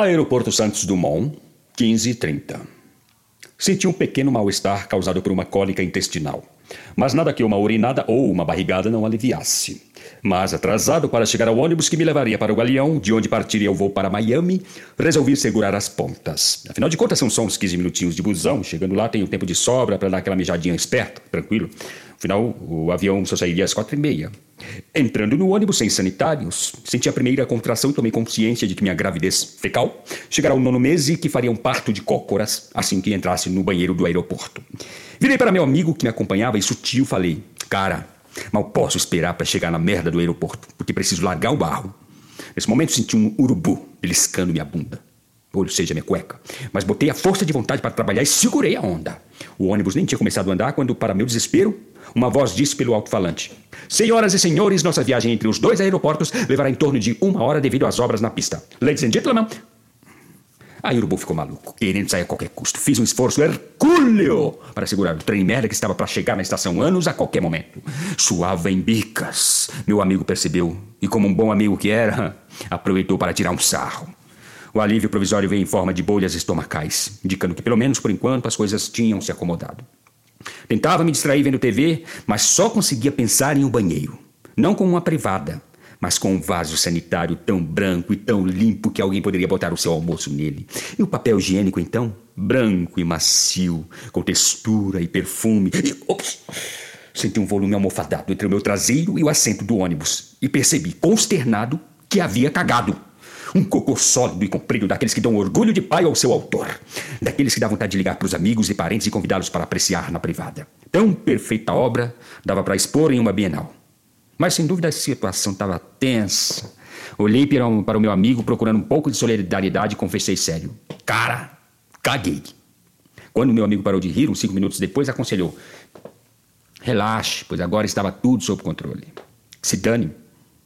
Aeroporto Santos Dumont, 15h30. Senti um pequeno mal-estar causado por uma cólica intestinal, mas nada que uma urinada ou uma barrigada não aliviasse. Mas, atrasado para chegar ao ônibus que me levaria para o Galeão, de onde partiria o voo para Miami, resolvi segurar as pontas. Afinal de contas, são só uns 15 minutinhos de busão. Chegando lá, tenho tempo de sobra para dar aquela mijadinha esperta, tranquilo. Afinal, o avião só sairia às quatro e meia. Entrando no ônibus sem sanitários, senti a primeira contração e tomei consciência de que minha gravidez fecal chegará ao nono mês e que faria um parto de cócoras assim que entrasse no banheiro do aeroporto. Virei para meu amigo que me acompanhava e sutil falei: Cara, mal posso esperar para chegar na merda do aeroporto, porque preciso largar o barro. Nesse momento senti um urubu beliscando minha bunda ou seja, minha cueca. Mas botei a força de vontade para trabalhar e segurei a onda. O ônibus nem tinha começado a andar quando, para meu desespero, uma voz disse pelo alto-falante: Senhoras e senhores, nossa viagem entre os dois aeroportos levará em torno de uma hora devido às obras na pista. Ladies and gentlemen. Aí o urubu ficou maluco, querendo sair a qualquer custo. Fiz um esforço hercúleo para segurar o trem merda que estava para chegar na estação Anos a qualquer momento. Suava em bicas. Meu amigo percebeu e, como um bom amigo que era, aproveitou para tirar um sarro. O alívio provisório veio em forma de bolhas estomacais, indicando que, pelo menos por enquanto, as coisas tinham se acomodado. Tentava me distrair vendo TV, mas só conseguia pensar em um banheiro. Não com uma privada, mas com um vaso sanitário tão branco e tão limpo que alguém poderia botar o seu almoço nele. E o papel higiênico, então? Branco e macio, com textura e perfume. E, ops, senti um volume almofadado entre o meu traseiro e o assento do ônibus e percebi, consternado, que havia cagado. Um cocô sólido e comprido daqueles que dão orgulho de pai ao seu autor. Daqueles que dá vontade de ligar para os amigos e parentes e convidá-los para apreciar na privada. Tão perfeita obra dava para expor em uma bienal. Mas sem dúvida a situação estava tensa. Olhei para o meu amigo procurando um pouco de solidariedade e confessei sério. Cara, caguei. Quando meu amigo parou de rir, uns cinco minutos depois, aconselhou: Relaxe, pois agora estava tudo sob controle. Se dane,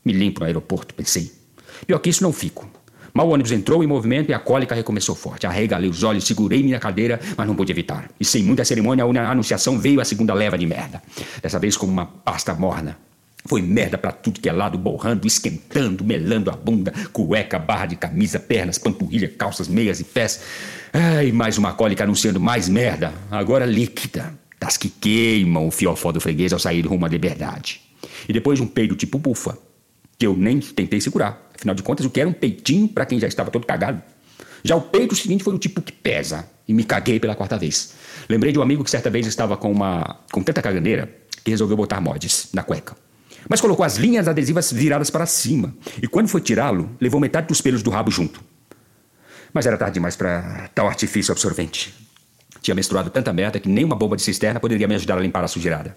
me limpo no aeroporto, pensei. Pior que isso, não fico. Mal o ônibus entrou em movimento e a cólica recomeçou forte. Arregalei os olhos, segurei minha cadeira, mas não pude evitar. E sem muita cerimônia, a anunciação veio a segunda leva de merda. Dessa vez como uma pasta morna. Foi merda para tudo que é lado, borrando, esquentando, melando a bunda, cueca, barra de camisa, pernas, panturrilha, calças, meias e pés. Ai, mais uma cólica anunciando mais merda, agora líquida. Das que queimam o fiofó do freguês ao sair rumo à liberdade. E depois um peido tipo bufa, que eu nem tentei segurar. Afinal de contas, o que era um peitinho para quem já estava todo cagado. Já o peito seguinte foi o tipo que pesa. E me caguei pela quarta vez. Lembrei de um amigo que certa vez estava com uma com tanta caganeira que resolveu botar mods na cueca. Mas colocou as linhas adesivas viradas para cima. E quando foi tirá-lo, levou metade dos pelos do rabo junto. Mas era tarde demais para tal artifício absorvente. Tinha menstruado tanta merda que nem uma bomba de cisterna poderia me ajudar a limpar a sujeirada.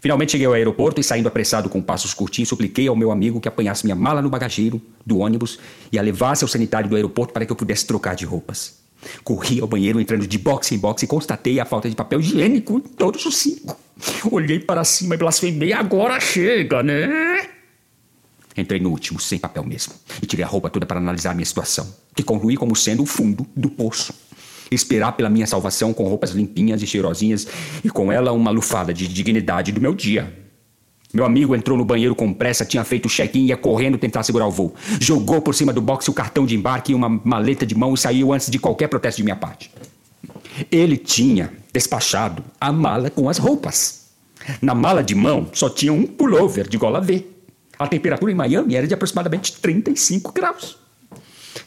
Finalmente cheguei ao aeroporto e, saindo apressado com passos curtinhos, supliquei ao meu amigo que apanhasse minha mala no bagageiro do ônibus e a levasse ao sanitário do aeroporto para que eu pudesse trocar de roupas. Corri ao banheiro entrando de boxe em boxe e constatei a falta de papel higiênico em todos os cinco. Olhei para cima e blasfemei: agora chega, né? Entrei no último, sem papel mesmo, e tirei a roupa toda para analisar a minha situação, que concluí como sendo o fundo do poço esperar pela minha salvação com roupas limpinhas e cheirosinhas e com ela uma lufada de dignidade do meu dia. Meu amigo entrou no banheiro com pressa, tinha feito o check-in e ia correndo tentar segurar o voo. Jogou por cima do boxe o cartão de embarque e uma maleta de mão e saiu antes de qualquer protesto de minha parte. Ele tinha despachado a mala com as roupas. Na mala de mão só tinha um pullover de gola V. A temperatura em Miami era de aproximadamente 35 graus.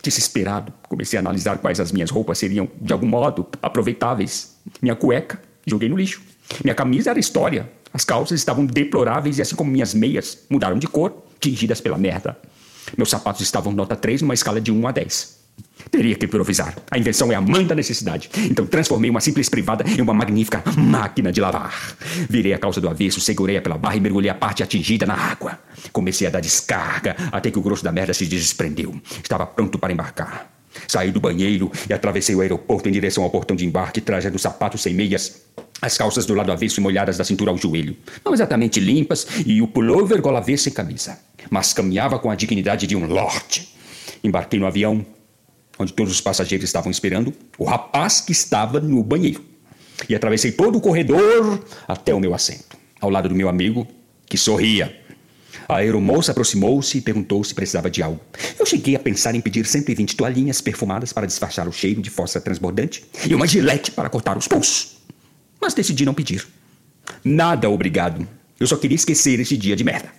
Desesperado, comecei a analisar quais as minhas roupas seriam, de algum modo, aproveitáveis. Minha cueca, joguei no lixo. Minha camisa era história. As calças estavam deploráveis e, assim como minhas meias, mudaram de cor, tingidas pela merda. Meus sapatos estavam nota 3 numa escala de 1 a 10. Teria que improvisar. A invenção é a mãe da necessidade. Então transformei uma simples privada em uma magnífica máquina de lavar. Virei a calça do avesso, segurei-a pela barra e mergulhei a parte atingida na água. Comecei a dar descarga até que o grosso da merda se desprendeu. Estava pronto para embarcar. Saí do banheiro e atravessei o aeroporto em direção ao portão de embarque, trazendo sapatos sem meias, as calças do lado avesso e molhadas da cintura ao joelho, não exatamente limpas, e o pullover gola avesso e camisa. Mas caminhava com a dignidade de um lorde. Embarquei no avião, onde todos os passageiros estavam esperando, o rapaz que estava no banheiro. E atravessei todo o corredor até o meu assento, ao lado do meu amigo, que sorria. A aeromoça aproximou-se e perguntou se precisava de algo. Eu cheguei a pensar em pedir 120 toalhinhas perfumadas para disfarçar o cheiro de fossa transbordante e uma gilete para cortar os pulsos mas decidi não pedir. Nada obrigado. Eu só queria esquecer esse dia de merda.